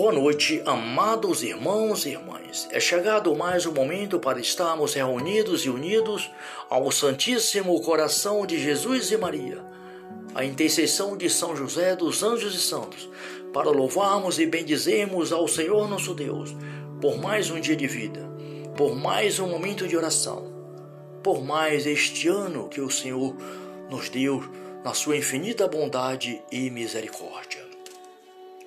Boa noite, amados irmãos e irmãs. É chegado mais um momento para estarmos reunidos e unidos ao Santíssimo Coração de Jesus e Maria, a intercessão de São José dos Anjos e Santos, para louvarmos e bendizermos ao Senhor nosso Deus por mais um dia de vida, por mais um momento de oração, por mais este ano que o Senhor nos deu na sua infinita bondade e misericórdia.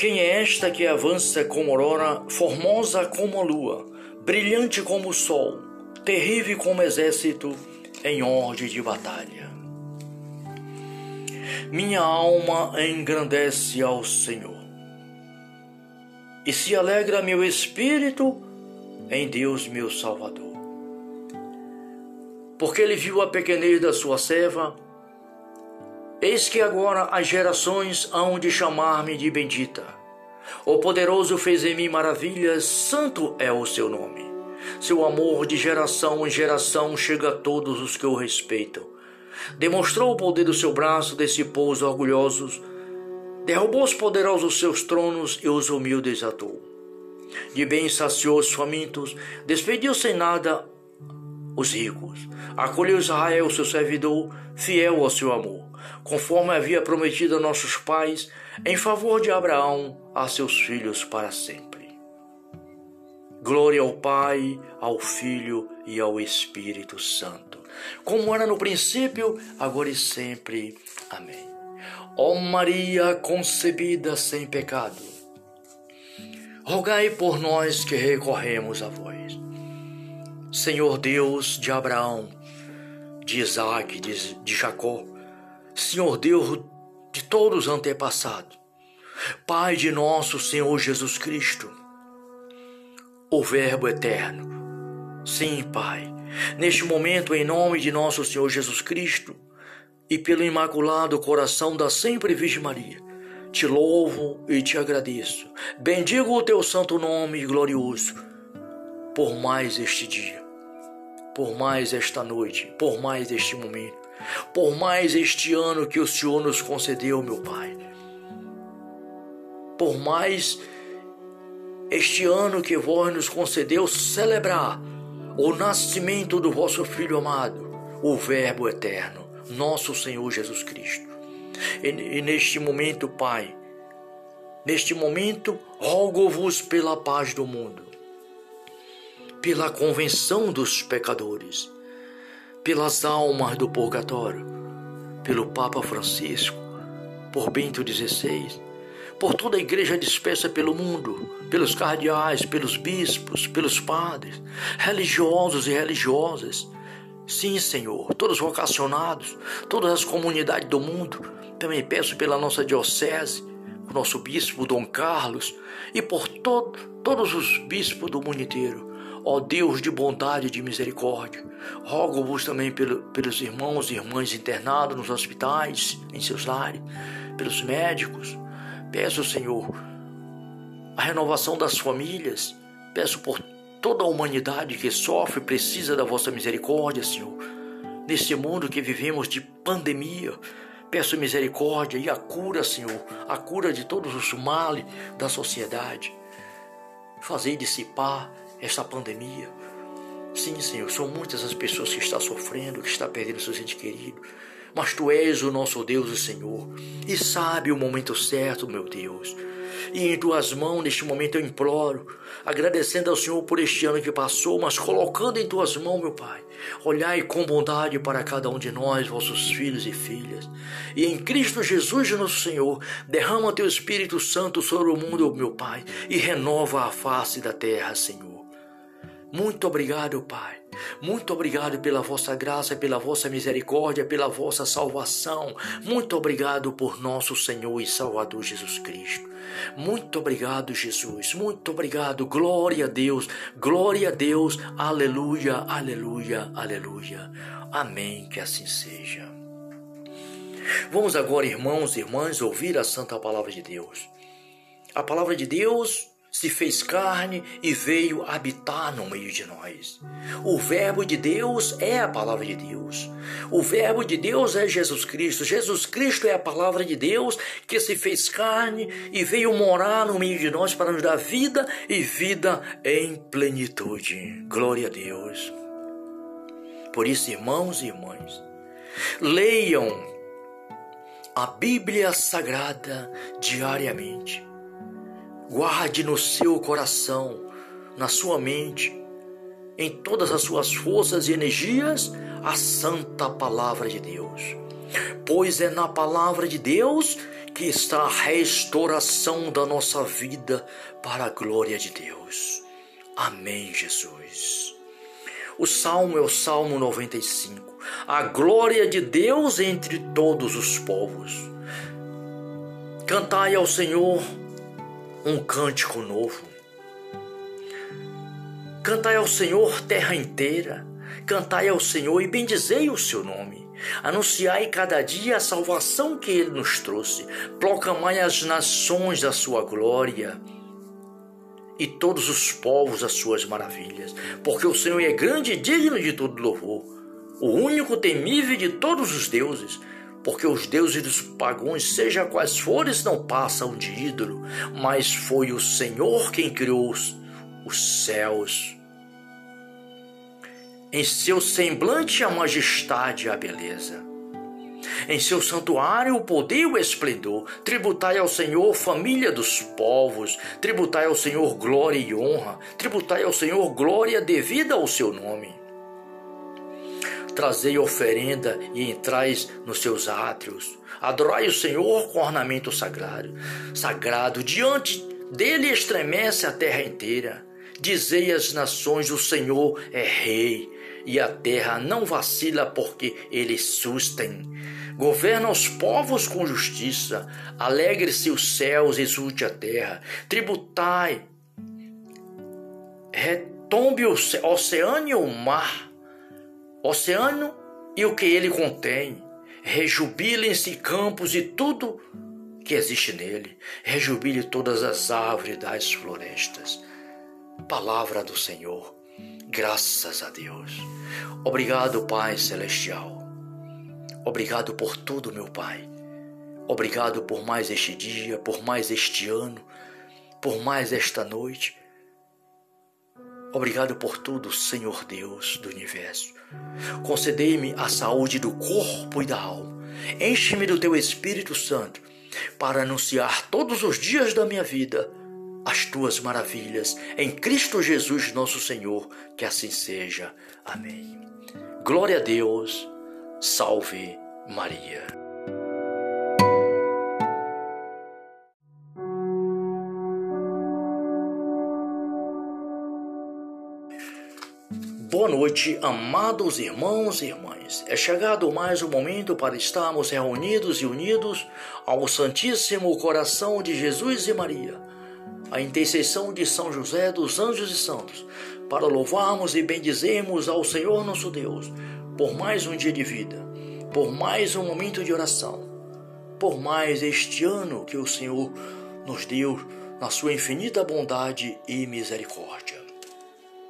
Quem é esta que avança como aurora, formosa como a lua, brilhante como o sol, terrível como exército em ordem de batalha? Minha alma engrandece ao Senhor, e se alegra meu espírito em Deus meu Salvador. Porque ele viu a pequenez da sua serva, Eis que agora as gerações hão de chamar-me de bendita. O poderoso fez em mim maravilhas, santo é o seu nome. Seu amor de geração em geração chega a todos os que o respeitam. Demonstrou o poder do seu braço, dissipou os orgulhosos, derrubou os poderosos seus tronos e os humildes atou. De bem saciou os famintos, despediu sem nada os ricos. Acolheu Israel, seu servidor, fiel ao seu amor conforme havia prometido a nossos pais, em favor de Abraão, a seus filhos para sempre. Glória ao Pai, ao Filho e ao Espírito Santo, como era no princípio, agora e sempre. Amém. Ó Maria concebida sem pecado, rogai por nós que recorremos a vós. Senhor Deus de Abraão, de Isaac, de, de Jacó, Senhor Deus de todos os antepassados, Pai de nosso Senhor Jesus Cristo, o Verbo eterno. Sim, Pai, neste momento, em nome de nosso Senhor Jesus Cristo e pelo imaculado coração da sempre Virgem Maria, te louvo e te agradeço. Bendigo o teu santo nome glorioso por mais este dia, por mais esta noite, por mais este momento por mais este ano que o Senhor nos concedeu, meu Pai. Por mais este ano que vós nos concedeu celebrar o nascimento do vosso Filho amado, o Verbo eterno, nosso Senhor Jesus Cristo. E, e neste momento, Pai, neste momento, rogo-vos pela paz do mundo, pela convenção dos pecadores pelas almas do purgatório, pelo Papa Francisco, por Bento XVI, por toda a igreja dispersa pelo mundo, pelos cardeais, pelos bispos, pelos padres, religiosos e religiosas. Sim, Senhor, todos vocacionados, todas as comunidades do mundo. Também peço pela nossa diocese, o nosso bispo Dom Carlos e por todo, todos os bispos do mundo inteiro Ó Deus de bondade e de misericórdia, rogo-vos também pelo, pelos irmãos e irmãs internados nos hospitais, em seus lares, pelos médicos. Peço, Senhor, a renovação das famílias. Peço por toda a humanidade que sofre e precisa da vossa misericórdia, Senhor. Nesse mundo que vivemos de pandemia, peço misericórdia e a cura, Senhor, a cura de todos os males da sociedade. Fazei dissipar esta pandemia. Sim, Senhor, são muitas as pessoas que estão sofrendo, que estão perdendo seus entes queridos. Mas Tu és o nosso Deus, o Senhor, e sabe o momento certo, meu Deus. E em tuas mãos, neste momento, eu imploro, agradecendo ao Senhor por este ano que passou, mas colocando em tuas mãos, meu Pai, olhai com bondade para cada um de nós, vossos filhos e filhas. E em Cristo Jesus, nosso Senhor, derrama teu Espírito Santo sobre o mundo, meu Pai, e renova a face da terra, Senhor. Muito obrigado, Pai. Muito obrigado pela vossa graça, pela vossa misericórdia, pela vossa salvação. Muito obrigado por nosso Senhor e Salvador Jesus Cristo. Muito obrigado, Jesus. Muito obrigado. Glória a Deus. Glória a Deus. Aleluia, aleluia, aleluia. Amém. Que assim seja. Vamos agora, irmãos e irmãs, ouvir a santa palavra de Deus. A palavra de Deus se fez carne e veio habitar no meio de nós. O Verbo de Deus é a palavra de Deus. O Verbo de Deus é Jesus Cristo. Jesus Cristo é a palavra de Deus que se fez carne e veio morar no meio de nós para nos dar vida e vida em plenitude. Glória a Deus. Por isso, irmãos e irmãs, leiam a Bíblia Sagrada diariamente Guarde no seu coração, na sua mente, em todas as suas forças e energias, a santa palavra de Deus. Pois é na palavra de Deus que está a restauração da nossa vida para a glória de Deus. Amém, Jesus. O salmo é o Salmo 95. A glória de Deus entre todos os povos. Cantai ao Senhor um cântico novo. Cantai ao Senhor, terra inteira, cantai ao Senhor e bendizei o seu nome. Anunciai cada dia a salvação que ele nos trouxe. Proclamai as nações da sua glória e todos os povos as suas maravilhas, porque o Senhor é grande e digno de todo louvor, o único temível de todos os deuses porque os deuses dos pagãos, seja quais forem, não passam de ídolo, mas foi o Senhor quem criou os, os céus. Em seu semblante a majestade e a beleza. Em seu santuário o poder e o esplendor. Tributai ao Senhor, família dos povos. Tributai ao Senhor glória e honra. Tributai ao Senhor glória devida ao seu nome trazei oferenda e entrais nos seus átrios. Adorai o Senhor com ornamento sagrado. Sagrado, diante dele estremece a terra inteira. Dizei às nações: o Senhor é rei, e a terra não vacila, porque ele sustém. Governa os povos com justiça, alegre-se os céus, exulte a terra. Tributai, retombe o oceano e o mar oceano e o que ele contém. Rejubilem-se campos e tudo que existe nele. Rejubile todas as árvores das florestas. Palavra do Senhor. Graças a Deus. Obrigado, Pai Celestial. Obrigado por tudo, meu Pai. Obrigado por mais este dia, por mais este ano, por mais esta noite. Obrigado por tudo, Senhor Deus do universo. Concedei-me a saúde do corpo e da alma. Enche-me do teu Espírito Santo para anunciar todos os dias da minha vida as tuas maravilhas em Cristo Jesus, nosso Senhor. Que assim seja. Amém. Glória a Deus. Salve Maria. Boa noite, amados irmãos e irmãs. É chegado mais um momento para estarmos reunidos e unidos ao Santíssimo Coração de Jesus e Maria, a intercessão de São José dos Anjos e Santos, para louvarmos e bendizermos ao Senhor nosso Deus por mais um dia de vida, por mais um momento de oração, por mais este ano que o Senhor nos deu na sua infinita bondade e misericórdia.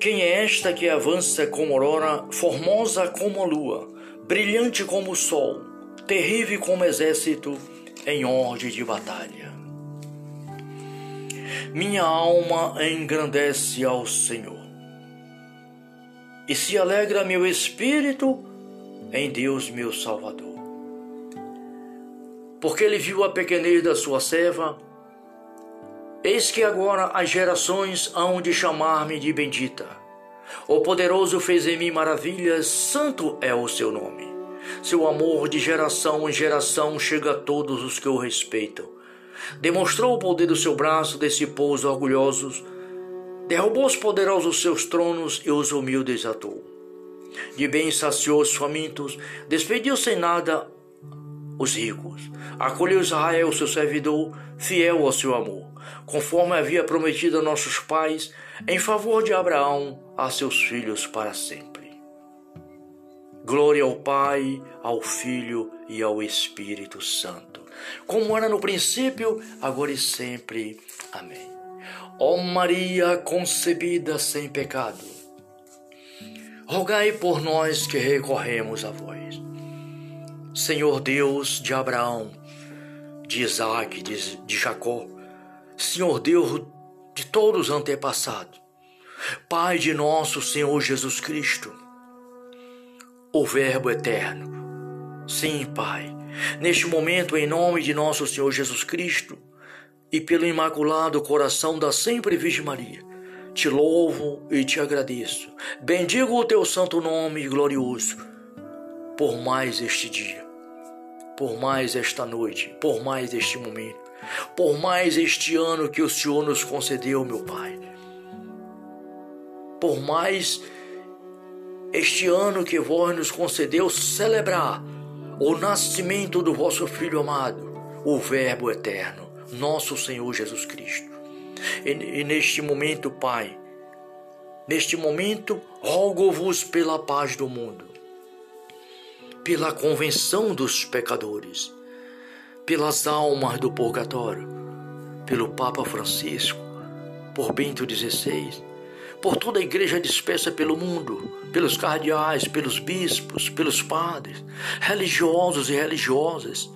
Quem é esta que avança como aurora, formosa como a lua, brilhante como o sol, terrível como exército em ordem de batalha? Minha alma engrandece ao Senhor. e se alegra meu espírito em Deus, meu Salvador. Porque ele viu a pequenez da sua serva, eis que agora as gerações hão de chamar-me de bendita. O poderoso fez em mim maravilhas, santo é o seu nome. Seu amor de geração em geração chega a todos os que o respeitam. Demonstrou o poder do seu braço, dissipou os orgulhosos, derrubou os poderosos seus tronos e os humildes atou. De bem saciou os famintos, despediu sem nada os ricos. Acolheu Israel, seu servidor, fiel ao seu amor, conforme havia prometido a nossos pais, em favor de Abraão, a seus filhos para sempre. Glória ao Pai, ao Filho e ao Espírito Santo, como era no princípio, agora e sempre. Amém. Ó Maria concebida sem pecado, rogai por nós que recorremos a vós. Senhor Deus de Abraão, de Isaac, de, de Jacó, Senhor Deus de todos os antepassados, Pai de nosso Senhor Jesus Cristo, o Verbo eterno. Sim, Pai, neste momento, em nome de nosso Senhor Jesus Cristo e pelo imaculado coração da sempre Virgem Maria, te louvo e te agradeço. Bendigo o teu santo nome glorioso por mais este dia por mais esta noite, por mais este momento, por mais este ano que o Senhor nos concedeu, meu Pai. Por mais este ano que vós nos concedeu celebrar o nascimento do vosso Filho amado, o Verbo eterno, nosso Senhor Jesus Cristo. E, e neste momento, Pai, neste momento, rogo-vos pela paz do mundo pela convenção dos pecadores, pelas almas do purgatório, pelo Papa Francisco, por Bento XVI, por toda a igreja dispersa pelo mundo, pelos cardeais, pelos bispos, pelos padres, religiosos e religiosas.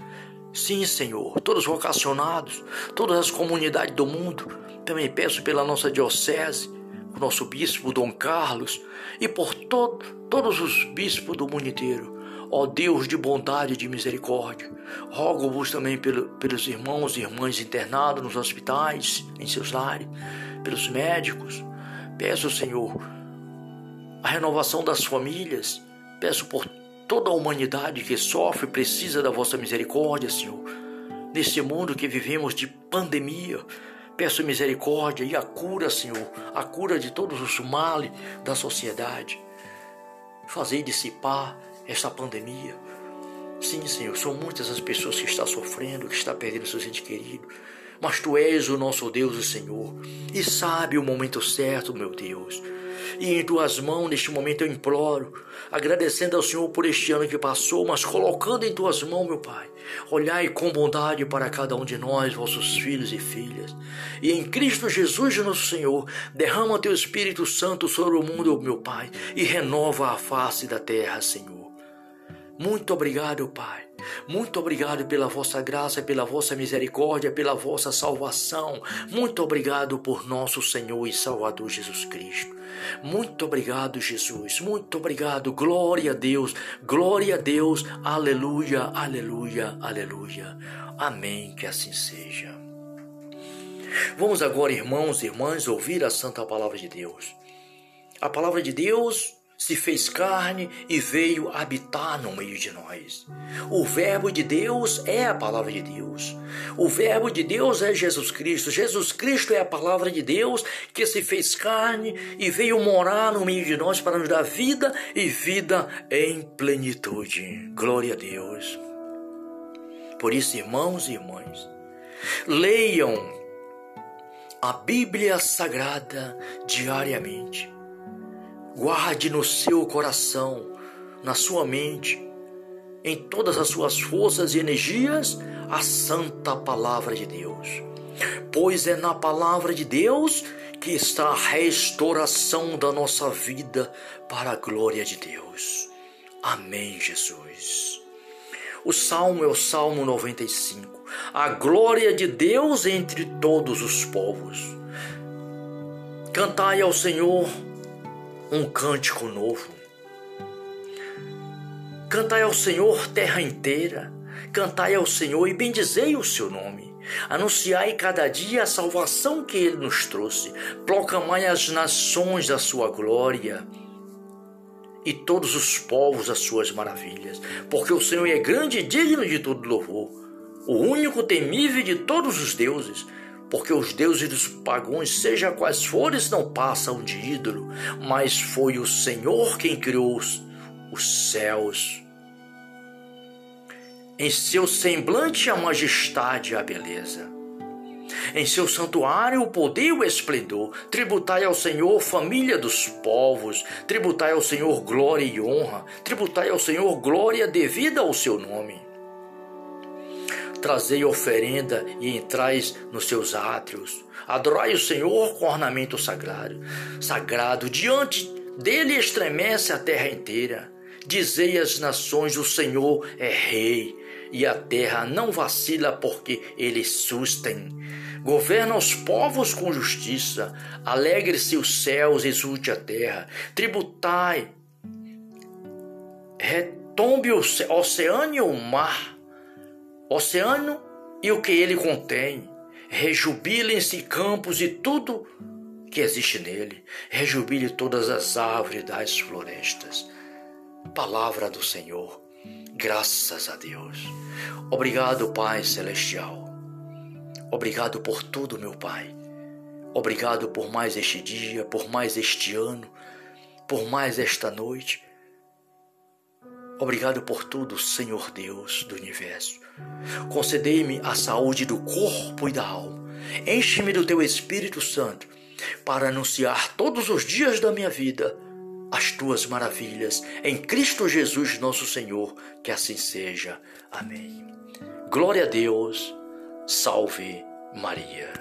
Sim, Senhor, todos vocacionados, todas as comunidades do mundo. Também peço pela nossa diocese, o nosso bispo Dom Carlos e por todo, todos os bispos do mundo inteiro Ó Deus de bondade e de misericórdia, rogo-vos também pelo, pelos irmãos e irmãs internados nos hospitais, em seus lares, pelos médicos. Peço, Senhor, a renovação das famílias. Peço por toda a humanidade que sofre e precisa da vossa misericórdia, Senhor. Nesse mundo que vivemos de pandemia, peço misericórdia e a cura, Senhor, a cura de todos os males da sociedade. Fazei dissipar esta pandemia. Sim, Senhor, são muitas as pessoas que estão sofrendo, que estão perdendo seus entes queridos. Mas Tu és o nosso Deus e Senhor, e sabe o momento certo, meu Deus. E em Tuas mãos, neste momento, eu imploro, agradecendo ao Senhor por este ano que passou, mas colocando em Tuas mãos, meu Pai, olhai com bondade para cada um de nós, vossos filhos e filhas. E em Cristo Jesus, nosso Senhor, derrama Teu Espírito Santo sobre o mundo, meu Pai, e renova a face da terra, Senhor. Muito obrigado, Pai. Muito obrigado pela vossa graça, pela vossa misericórdia, pela vossa salvação. Muito obrigado por nosso Senhor e Salvador Jesus Cristo. Muito obrigado, Jesus. Muito obrigado. Glória a Deus. Glória a Deus. Aleluia, aleluia, aleluia. Amém. Que assim seja. Vamos agora, irmãos e irmãs, ouvir a santa palavra de Deus. A palavra de Deus se fez carne e veio habitar no meio de nós. O Verbo de Deus é a palavra de Deus. O Verbo de Deus é Jesus Cristo. Jesus Cristo é a palavra de Deus que se fez carne e veio morar no meio de nós para nos dar vida e vida em plenitude. Glória a Deus. Por isso, irmãos e irmãs, leiam a Bíblia Sagrada diariamente Guarde no seu coração, na sua mente, em todas as suas forças e energias, a santa palavra de Deus. Pois é na palavra de Deus que está a restauração da nossa vida para a glória de Deus. Amém, Jesus. O salmo é o Salmo 95. A glória de Deus entre todos os povos. Cantai ao Senhor um cântico novo. Cantai ao Senhor, terra inteira, cantai ao Senhor e bendizei o seu nome. Anunciai cada dia a salvação que ele nos trouxe, proclamai às nações a sua glória e todos os povos as suas maravilhas, porque o Senhor é grande e digno de todo louvor, o único temível de todos os deuses, porque os deuses dos pagãos, seja quais forem, não passam de ídolo, mas foi o Senhor quem criou os, os céus. Em seu semblante a majestade e a beleza em seu santuário o poder e o esplendor. Tributai ao Senhor, família dos povos. Tributai ao Senhor glória e honra. Tributai ao Senhor glória devida ao seu nome. Trazei oferenda e entrais nos seus átrios. Adorai o Senhor com ornamento sagrado. Sagrado, diante dele estremece a terra inteira. Dizei às nações: o Senhor é rei e a terra não vacila porque ele sustem. Governa os povos com justiça, alegre-se os céus, exulte a terra, tributai, retombe o oceano e o mar, oceano e o que ele contém, rejubilem-se campos e tudo que existe nele, rejubile todas as árvores das florestas. Palavra do Senhor, graças a Deus. Obrigado, Pai Celestial. Obrigado por tudo, meu Pai. Obrigado por mais este dia, por mais este ano, por mais esta noite. Obrigado por tudo, Senhor Deus do universo. Concedei-me a saúde do corpo e da alma. Enche-me do teu Espírito Santo para anunciar todos os dias da minha vida as tuas maravilhas em Cristo Jesus, nosso Senhor. Que assim seja. Amém. Glória a Deus. Salve Maria.